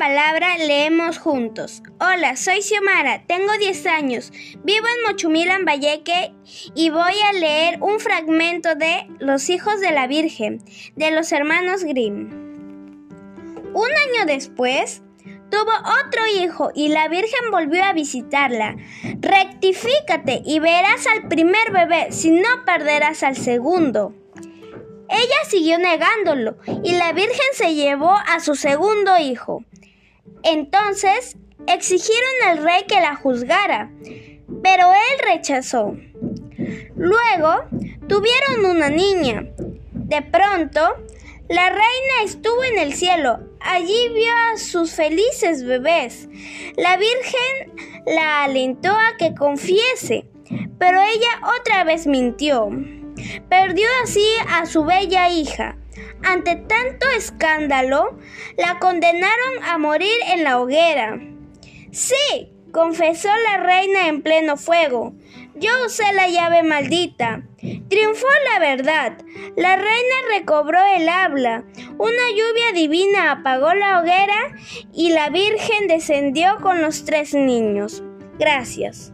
palabra leemos juntos. Hola, soy Xiomara, tengo 10 años, vivo en Mochumil, Valleque y voy a leer un fragmento de Los hijos de la Virgen, de los hermanos Grimm. Un año después, tuvo otro hijo y la Virgen volvió a visitarla. Rectifícate y verás al primer bebé, si no perderás al segundo. Ella siguió negándolo y la Virgen se llevó a su segundo hijo. Entonces exigieron al rey que la juzgara, pero él rechazó. Luego tuvieron una niña. De pronto, la reina estuvo en el cielo. Allí vio a sus felices bebés. La Virgen la alentó a que confiese, pero ella otra vez mintió. Perdió así a su bella hija. Ante tanto escándalo, la condenaron a morir en la hoguera. Sí, confesó la reina en pleno fuego. Yo usé la llave maldita. Triunfó la verdad. La reina recobró el habla. Una lluvia divina apagó la hoguera y la Virgen descendió con los tres niños. Gracias.